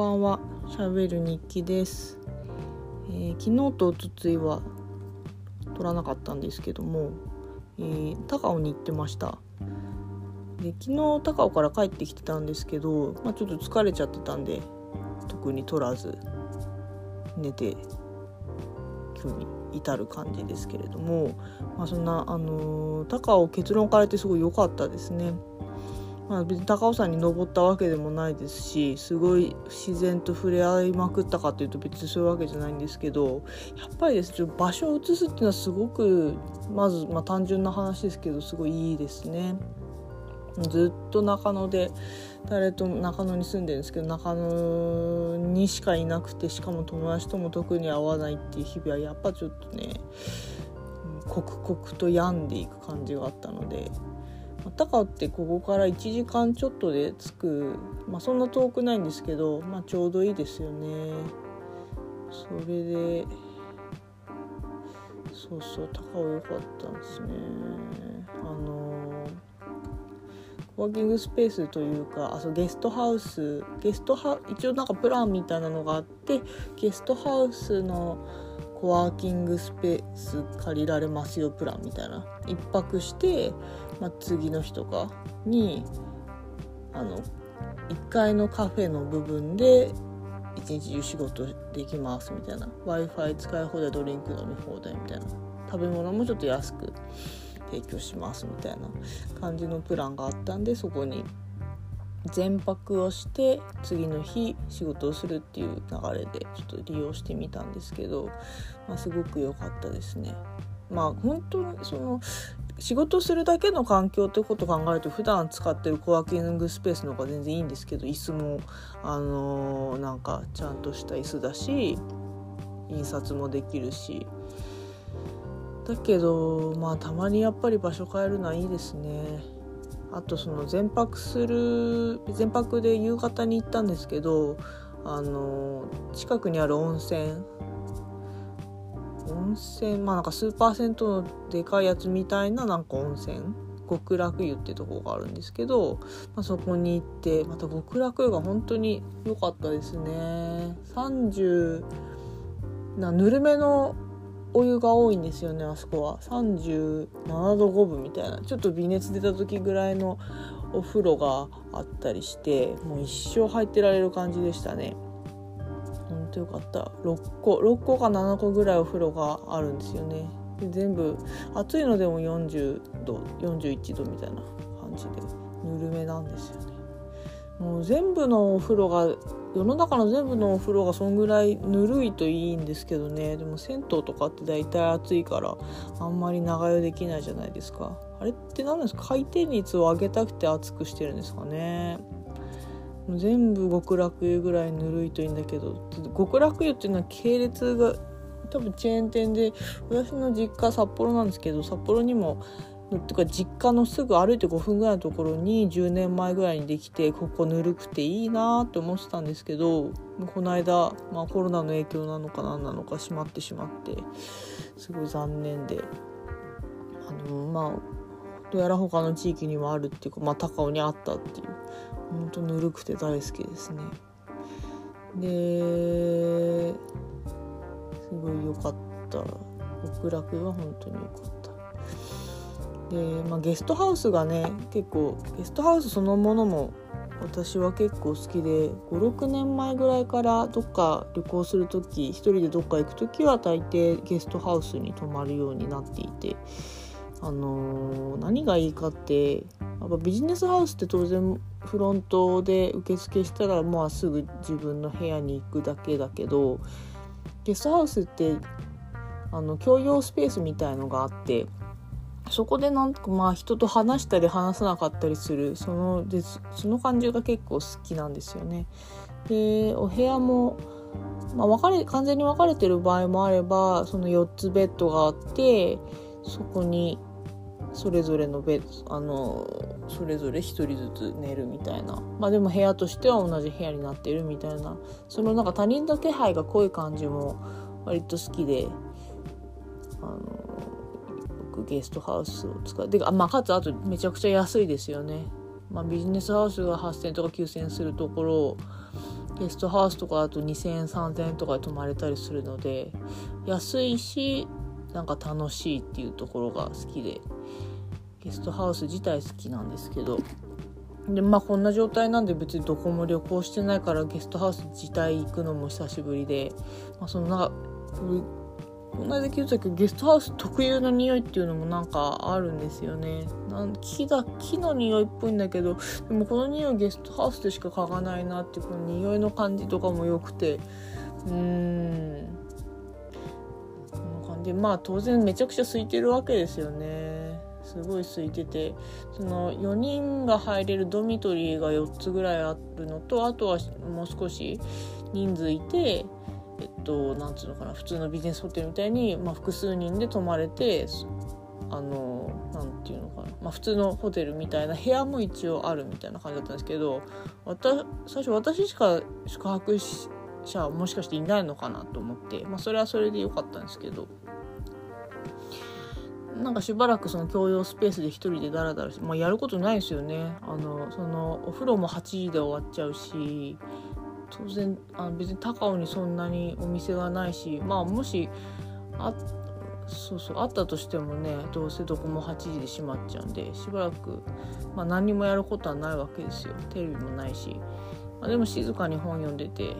ばんは、しゃべる日記です、えー昨日とおとついは撮らなかったんですけども、えー高尾に行ってました。で昨日高尾から帰ってきてたんですけど、まあ、ちょっと疲れちゃってたんで特に撮らず寝て今日に至る感じですけれども、まあ、そんな、あのー高尾結論から言ってすごい良かったですね。まあ、別に高尾山に登ったわけでもないですしすごい自然と触れ合いまくったかというと別にそういうわけじゃないんですけどやっぱりですね場所を移すっていうのはすごくまず、まあ、単純な話ですけどすごいいいですね。ずっと中野で誰と中野に住んでるんですけど中野にしかいなくてしかも友達とも特に会わないっていう日々はやっぱちょっとね刻々と病んでいく感じがあったので高尾ってここから1時間ちょっとで着く、まあ、そんな遠くないんですけど、まあ、ちょうどいいですよね。それでそうそう高尾良かったんですね。あのコワーキングスペースというかあそうゲストハウスゲストハ一応なんかプランみたいなのがあってゲストハウスのコワーキングスペース借りられますよプランみたいな一泊して、まあ、次の日とかにあの1階のカフェの部分で一日中仕事できますみたいな w i f i 使い放題ドリンク飲み放題みたいな食べ物もちょっと安く提供しますみたいな感じのプランがあったんでそこに全泊をして次の日仕事をするっていう流れでちょっと利用してみたんですけど、まあ、すごく良かったですね。まあ本当にその仕事するだけの環境ということを考えると普段使ってるコワーキングスペースの方が全然いいんですけど椅子もあのーなんかちゃんとした椅子だし印刷もできるしだけどまあたまにやっぱり場所変えるのはいいですね。あとその全泊する全泊で夕方に行ったんですけどあの近くにある温泉温泉まあなんか数パーセントのでかいやつみたいななんか温泉？極楽湯ってとこがあるんですけど、まあ、そこに行ってまた極楽湯が本当に良かったですね。30なぬるめのお湯が多いんですよねあそこは。37度5分みたいな。ちょっと微熱出た時ぐらいのお風呂があったりしてもう一生入ってられる感じでしたね。とよかった。6個。6個か7個ぐらいお風呂があるんですよね。で全部暑いのでも40度41度みたいな感じで。ぬるめなんですよね。もう全部のお風呂が世の中の全部のお風呂がそんぐらいぬるいといいんですけどね。でも銭湯とかって大体暑いからあんまり長湯できないじゃないですか。あれって何ですか？回転率を上げたくて熱くしてるんですかね。もう全部極楽湯ぐらいぬるいといいんだけど極楽湯っていうのは系列が多分チェーン店で私の実家札幌なんですけど札幌にもっていうか実家のすぐ歩いて5分ぐらいのところに10年前ぐらいにできてここぬるくていいなって思ってたんですけどこの間、まあ、コロナの影響なのか何なのか閉まってしまってすごい残念であのまあどうやら他の地域にもあるっていうか、まあ、高尾にあったっていうほんとぬるくて大好きですね。ですごい良かった極楽は本当に良かった。で、まあ、ゲストハウスがね結構ゲストハウスそのものも私は結構好きで56年前ぐらいからどっか旅行する時一人でどっか行く時は大抵ゲストハウスに泊まるようになっていて。あの何がいいかってやっぱビジネスハウスって当然フロントで受付したらまあすぐ自分の部屋に行くだけだけどゲストハウスってあの共用スペースみたいのがあってそこでなんかまあ人と話したり話さなかったりするそのでその感じが結構好きなんですよね。でお部屋も、まあ、分かれ完全に分かれてる場合もあればその4つベッドがあってそこにそれぞれのベあのそれぞれ1人ずつ寝るみたいな。まあでも部屋としては同じ部屋になってるみたいな。そのなんか他人の気配が濃い感じも割と好きであのよくゲストハウスを使ってあまあかつあとめちゃくちゃ安いですよね、まあ、ビジネスハウスが8,000とか9,000するところをゲストハウスとかだと2,000円3,000円とかで泊まれたりするので安いしなんか楽しいっていうところが好きで。ゲストハウス自体好きなんですけどでまあこんな状態なんで別にどこも旅行してないからゲストハウス自体行くのも久しぶりで、まあ、そのなんかこの間聞いたけどゲストハウス特有の匂いっていうのもなんかあるんですよね。なん木だ木の匂いっぽいんだけどでもこの匂いゲストハウスでしか嗅がないなってこの匂いの感じとかも良くてうん。この感じ。まあ当然めちゃくちゃ空いてるわけですよね。すごい空いててその4人が入れるドミトリーが4つぐらいあるのとあとはもう少し人数いてえっとなんつうのかな普通のビジネスホテルみたいに、まあ、複数人で泊まれてあのなんていうのかな、まあ、普通のホテルみたいな部屋も一応あるみたいな感じだったんですけど最初私しか宿泊者もしかしていないのかなと思って、まあ、それはそれで良かったんですけど。なんかしばらくその共用スペースで一人でダラダラして、まあ、やることないですよね。あのそのお風呂も8時で終わっちゃうし当然あの別に高尾にそんなにお店がないしまあもしあそうそうあったとしてもねどうせどこも8時で閉まっちゃうんでしばらく、まあ、何もやることはないわけですよ。テレビもないし、まあ、でも静かに本読んでて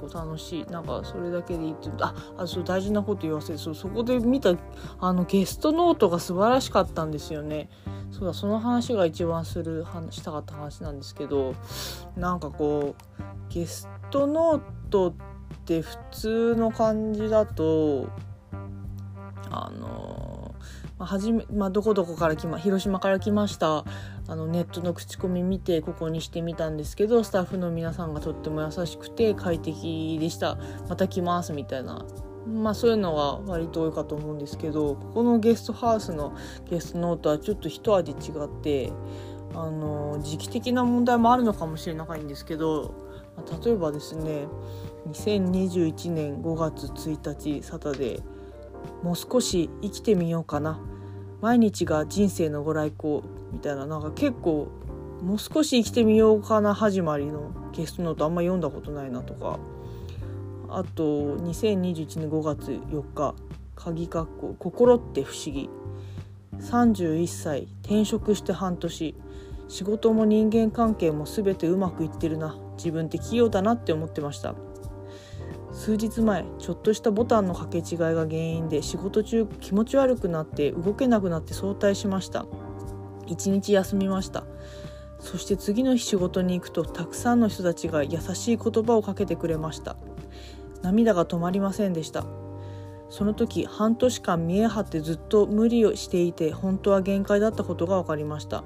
結構楽しいなんかそれだけでいいってああそう大事なこと言わせてそうそこで見たあのゲストノートが素晴らしかったんですよね。そうだその話が一番する話したかった話なんですけどなんかこうゲストノートって普通の感じだとあのまあ、はじめ、まあ、どこどこから来ま広島から来ましたあのネットの口コミ見てここにしてみたんですけどスタッフの皆さんがとっても優しくて快適でした。また来ますみたいな。まあそういうのが割と多いかと思うんですけどここのゲストハウスのゲストノートはちょっと一味違ってあの時期的な問題もあるのかもしれないんですけど、例えばですね2021年5月1日サタデー。もう少し生きてみようかな。毎日が人生のご来光みたいななんか結構もう少し生きてみようかな始まりのゲストノートあんま読んだことないなとか。あと2021年5月4日鍵括弧心って不思議。31歳転職して半年。仕事も人間関係も全てうまくいってるな。自分って器用だなって思ってました。数日前ちょっとしたボタンの掛け違いが原因で仕事中気持ち悪くなって動けなくなって早退しました。一日休みました。そして次の日仕事に行くとたくさんの人たちが優しい言葉をかけてくれました。涙が止まりませんでした。その時半年間見え張ってずっと無理をしていて本当は限界だったことが分かりました。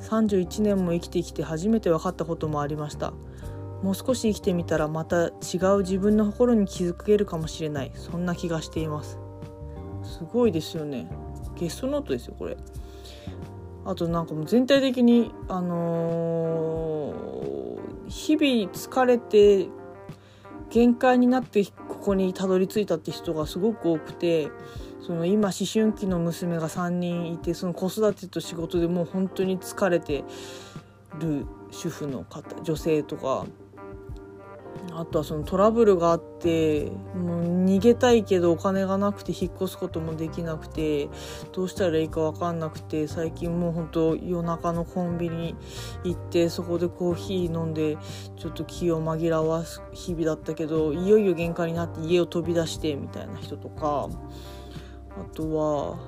31年も生きてきて初めて分かったこともありました。もう少し生きてみたらまた違う自分の心に気づけるかもしれない。そんな気がしています。すごいですよね。ゲストノートですよこれ。あとなんかもう全体的にあのー、日々疲れて限界になってここにたどり着いたって人がすごく多くてその今思春期の娘が3人いてその子育てと仕事でもう本当に疲れてる主婦の方女性とかあとはそのトラブルがあってもう逃げたいけどお金がなくて引っ越すこともできなくてどうしたらいいか分かんなくて最近もうほんと夜中のコンビニ行ってそこでコーヒー飲んでちょっと気を紛らわす日々だったけどいよいよ限界になって家を飛び出してみたいな人とかあとは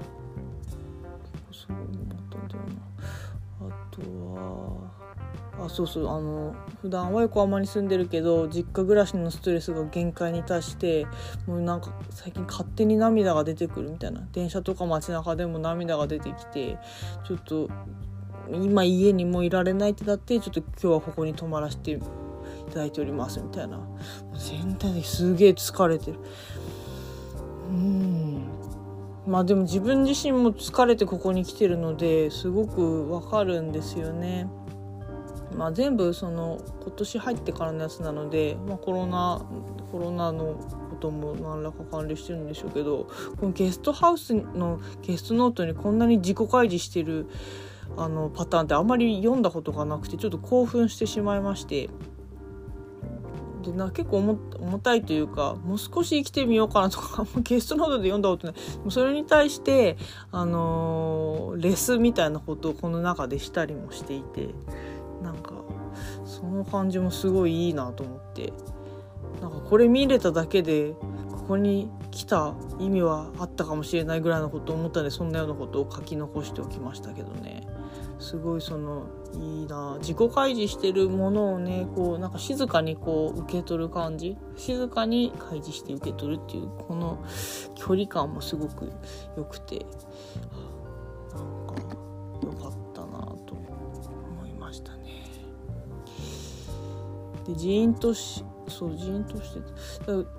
あそうそうあの普段は横浜に住んでるけど実家暮らしのストレスが限界に達してもうなんか最近勝手に涙が出てくるみたいな。電車とか街中でも涙が出てきてちょっと今家にもいられないってなってちょっと今日はここに泊まらせていただいておりますみたいな。全体ですげえ疲れてる。うん。まあでも自分自身も疲れてここに来てるのですごくわかるんですよね。まあ、全部その今年入ってからのやつなので、まあ、コロナコロナのことも何らか関連してるんでしょうけどこのゲストハウスのゲストノートにこんなに自己開示してるあのパターンってあんまり読んだことがなくてちょっと興奮してしまいまして。でな結構重たいというかもう少し生きてみようかなとかゲストノートで読んだことない。それに対してあのー、レスみたいなことをこの中でしたりもしていて。の感じもすごいいいなと思って。なんかこれ見れただけでここに来た意味はあったかもしれないぐらいのことを思ったのでそんなようなことを書き残しておきましたけどね。すごいそのいいな。自己開示してるものをねこうなんか静かにこう受け取る感じ。静かに開示して受け取るっていうこの距離感もすごく良くて。なんかでジーンとしそうジーンとして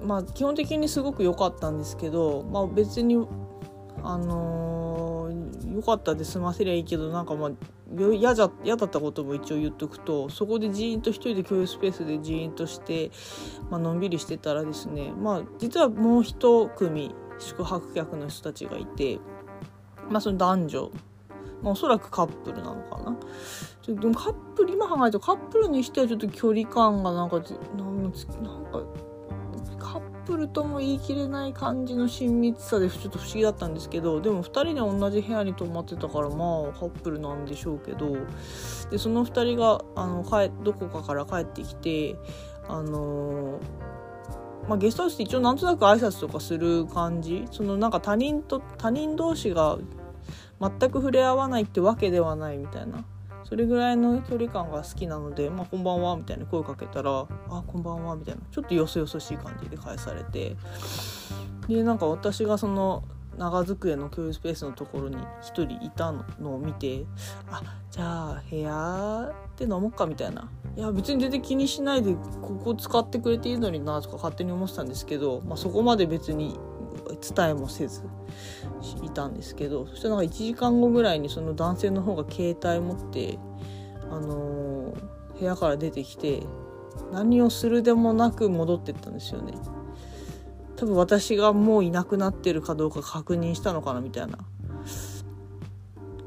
まあ基本的にすごく良かったんですけど、まあ、別にあのー、良かったで済ませりゃいいけどなんかまあ嫌だったことも一応言っとくとそこでジーンと一人で共有スペースでジーンとして、まあのんびりしてたらですねまあ実はもう一組宿泊客の人たちがいてまあその男女、まあ、おそらくカップルなのかな。ちょでもカップル今考えるとカップルにしてはちょっと距離感がなんかなんかカップルとも言い切れない感じの親密さでちょっと不思議だったんですけどでも2人で同じ部屋に泊まってたからまあカップルなんでしょうけどでその2人があの帰どこかから帰ってきてあのまあ、ゲストハウスって一応なんとなく挨拶とかする感じ？そのなんか他人と他人同士が全く触れ合わないってわけではないみたいな。それぐらいの距離感が好きなので「まあ、こんばんは」みたいな声かけたら「あこんばんは」みたいな。ちょっとよそよそしい感じで返されて。でなんか私がその長机の共有スペースのところに1人いたのを見て「あじゃあ部屋で飲もうか」みたいな「いや別に全然気にしないでここ使ってくれていいのにな」とか勝手に思ってたんですけど、まあ、そこまで別に伝えもせずいたんですけどそしたらなんか1時間後ぐらいにその男性の方が携帯持って、あのー、部屋から出てきて何をするでもなく戻ってったんですよね。多分私がもういなくなってるかどうか確認したのかなみたいなちょ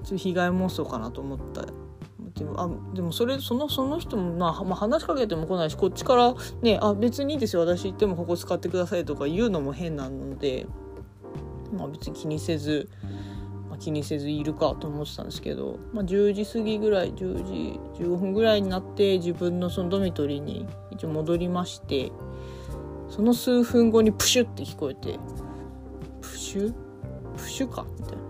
っと被害妄想かなと思ったでもあでもそれそのその人も、まあ、まあ話しかけても来ないしこっちからねあ別にいいですよ私行ってもここ使ってくださいとか言うのも変なのでまあ、別に気にせず、まあ、気にせずいるかと思ってたんですけど、まあ、10時過ぎぐらい10時15分ぐらいになって自分のそのドミトリーに一応戻りましてその数分後にプシュって聞こえてプシュ？プシュか？みたいな。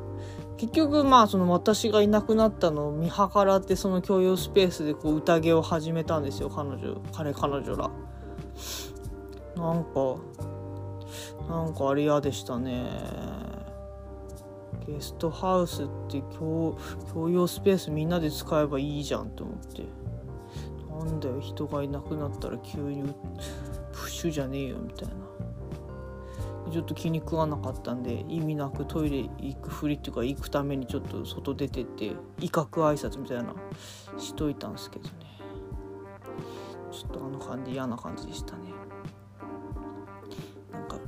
結局まあその私がいなくなったのを見計らってその共用スペースでこう宴を始めたんですよ彼女彼彼女ら。なんかなんかあれ嫌でしたね。ゲストハウスって共共用スペースみんなで使えばいいじゃんと思って。なんだよ人がいなくなったら急にプッシュじゃねえよみたいな。ちょっと気に食わなかったんで意味なくトイレ行くふりっていうか行くためにちょっと外出てって威嚇挨拶みたいなしといたんですけどね。ちょっとあの感じ嫌な感じでしたね。なんか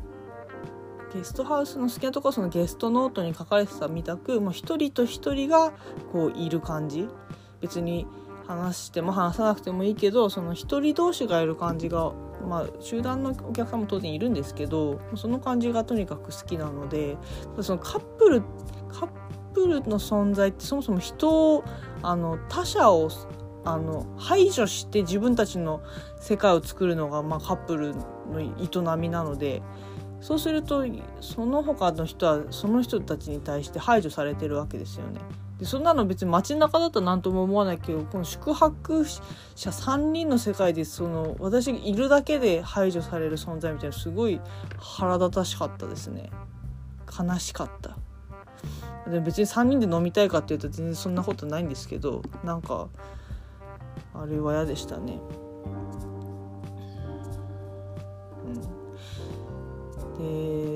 ゲストハウスの好きなところそのゲストノートに書かれてたみたくもう一人と一人がこういる感じ。別に話しても話さなくてもいいけどその一人同士がいる感じがまあ集団のお客さんも当然いるんですけどその感じがとにかく好きなのでそのカップルカップルの存在ってそもそも人をあの他者をあの排除して自分たちの世界を作るのが、まあ、カップルの営みなのでそうするとその他の人はその人たちに対して排除されてるわけですよね。でそんなの別に街中だったら何とも思わないけどこの宿泊者3人の世界でその私がいるだけで排除される存在みたいなすごい腹立たしかったですね。悲しかった。で別に3人で飲みたいかっていうと全然そんなことないんですけどなんかあれは嫌でしたね。うん。で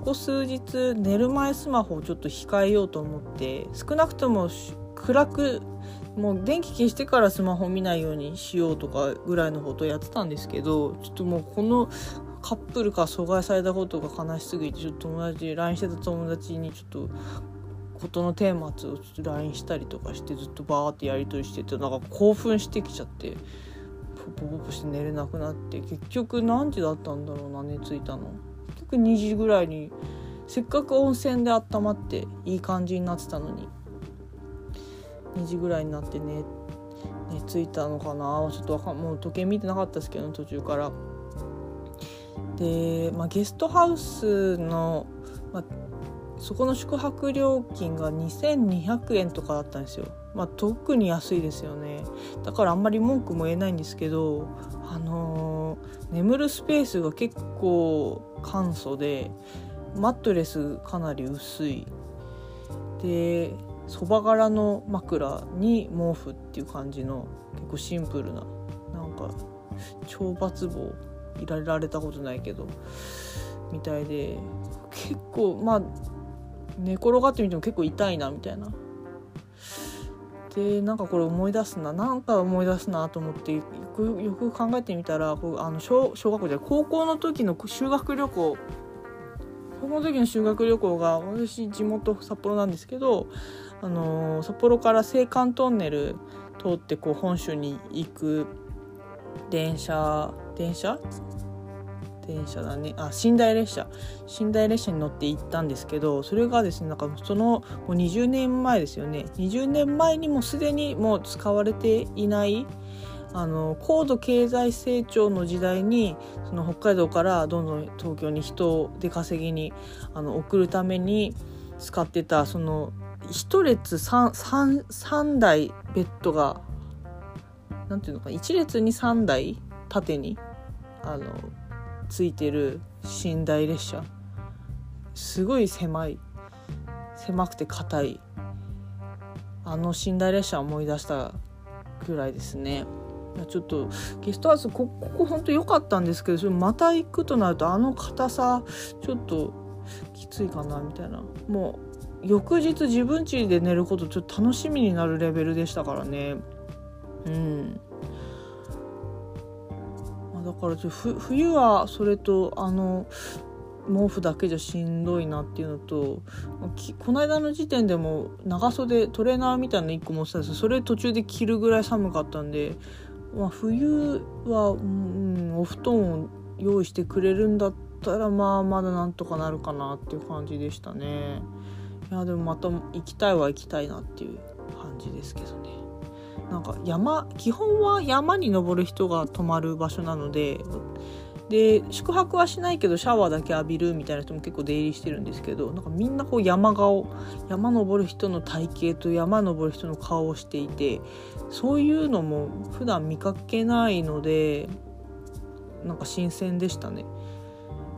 ここ数日寝る前スマホをちょっと控えようと思って少なくとも暗くもう電気消してからスマホ見ないようにしようとかぐらいのことをやってたんですけどちょっともうこのカップルから阻害されたことが悲しすぎてちょっと友達 LINE してた友達にちょっと事のテーマをちょっと LINE したりとかしてずっとバーってやり取りしててなんか興奮してきちゃってポポポポして寝れなくなって結局何時だったんだろうな寝ついたの。2時ぐらいにせっかく温泉で温まっていい感じになってたのに2時ぐらいになってね寝ついたのかな。ちょっとかもう時計見てなかったですけど途中から。で、まあ、ゲストハウスの、まあ、そこの宿泊料金が2200円とかだったんですよ。まあ、特に安いですよね。だからあんまり文句も言えないんですけどあのー、眠るスペースが結構簡素でマットレスかなり薄い。でそば柄の枕に毛布っていう感じの結構シンプルななんか超抜棒いられたことないけどみたいで結構まあ寝転がってみても結構痛いなみたいな。でなんかこれ思い出すな。なんか思い出すなと思ってよくよく考えてみたらこうあの小小学校じゃ高校の時の修学旅行。高校の時の修学旅行が私地元札幌なんですけど、あの、札幌から青函トンネル通ってこう本州に行く電車電車？電車だね。あ寝台列車。寝台列車に乗って行ったんですけどそれがですねなんかそのもう20年前ですよね。20年前にもすでにもう使われていないあの高度経済成長の時代にその北海道からどんどん東京に人を出稼ぎにあの送るために使ってたその1列 3, 3, 3台ベッドが何ていうのか1列に3台縦にあのついてる寝台列車。すごい狭い。狭くて硬い。あの寝台列車思い出したぐらいですね。ちょっとゲストハウスこここ本当良かったんですけどまた行くとなるとあの硬さちょっときついかなみたいな。もう翌日自分家で寝ることちょっと楽しみになるレベルでしたからね。うん。から冬はそれとあの毛布だけじゃしんどいなっていうのとこの間の時点でも長袖トレーナーみたいなの1個持ってたんですそれ途中で着るぐらい寒かったんで、まあ、冬は、うん、お布団を用意してくれるんだったらまあまだなんとかなるかなっていう感じでしたね。いやでもまた行きたいは行きたいなっていう感じですけどね。なんか山基本は山に登る人が泊まる場所なのでで宿泊はしないけどシャワーだけ浴びるみたいな人も結構出入りしてるんですけどなんかみんなこう山顔山登る人の体型と山登る人の顔をしていてそういうのも普段見かけないのでなんか新鮮でしたね。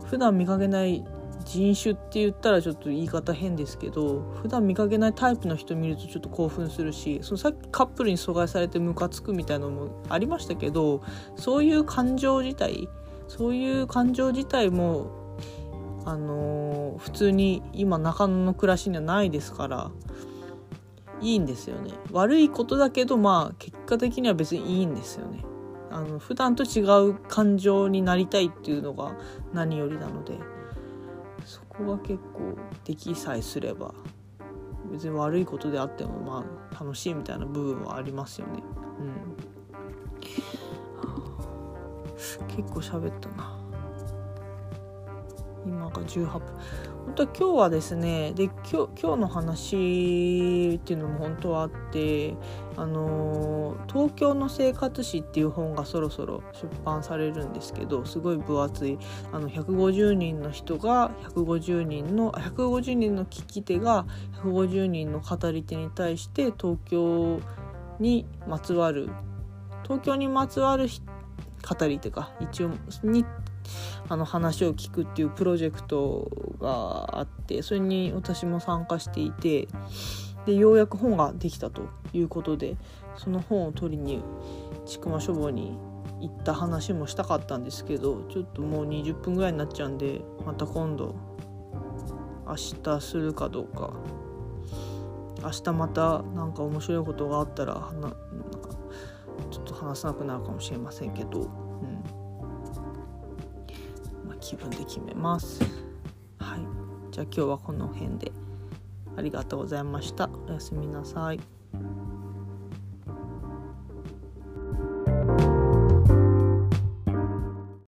普段見かけない人種って言ったらちょっと言い方変ですけど普段見かけないタイプの人見るとちょっと興奮するしそのさっきカップルに阻害されてムカつくみたいなのもありましたけどそういう感情自体そういう感情自体もあのー、普通に今中野の暮らしにはないですからいいんですよね悪いことだけどまあ結果的には別にいいんですよねあの普段と違う感情になりたいっていうのが何よりなので。こが結構できさえすれば別に悪いことであってもまあ楽しいみたいな部分はありますよね。うん、結構喋ったな。今が18分。本当今日はですねで今日今日の話っていうのも本当はあってあの、東京の生活史っていう本がそろそろ出版されるんですけどすごい分厚いあの150人の人が150人の150人の聞き手が150人の語り手に対して東京にまつわる東京にまつわる語り手か一応にあの話を聞くっていうプロジェクトがあってそれに私も参加していてでようやく本ができたということでその本を取りに千曲書房に行った話もしたかったんですけどちょっともう20分ぐらいになっちゃうんでまた今度明日するかどうか明日また何か面白いことがあったらなちょっと話さなくなるかもしれませんけど。気分で決めます。はい。じゃあ今日はこの辺で。ありがとうございました。おやすみなさい。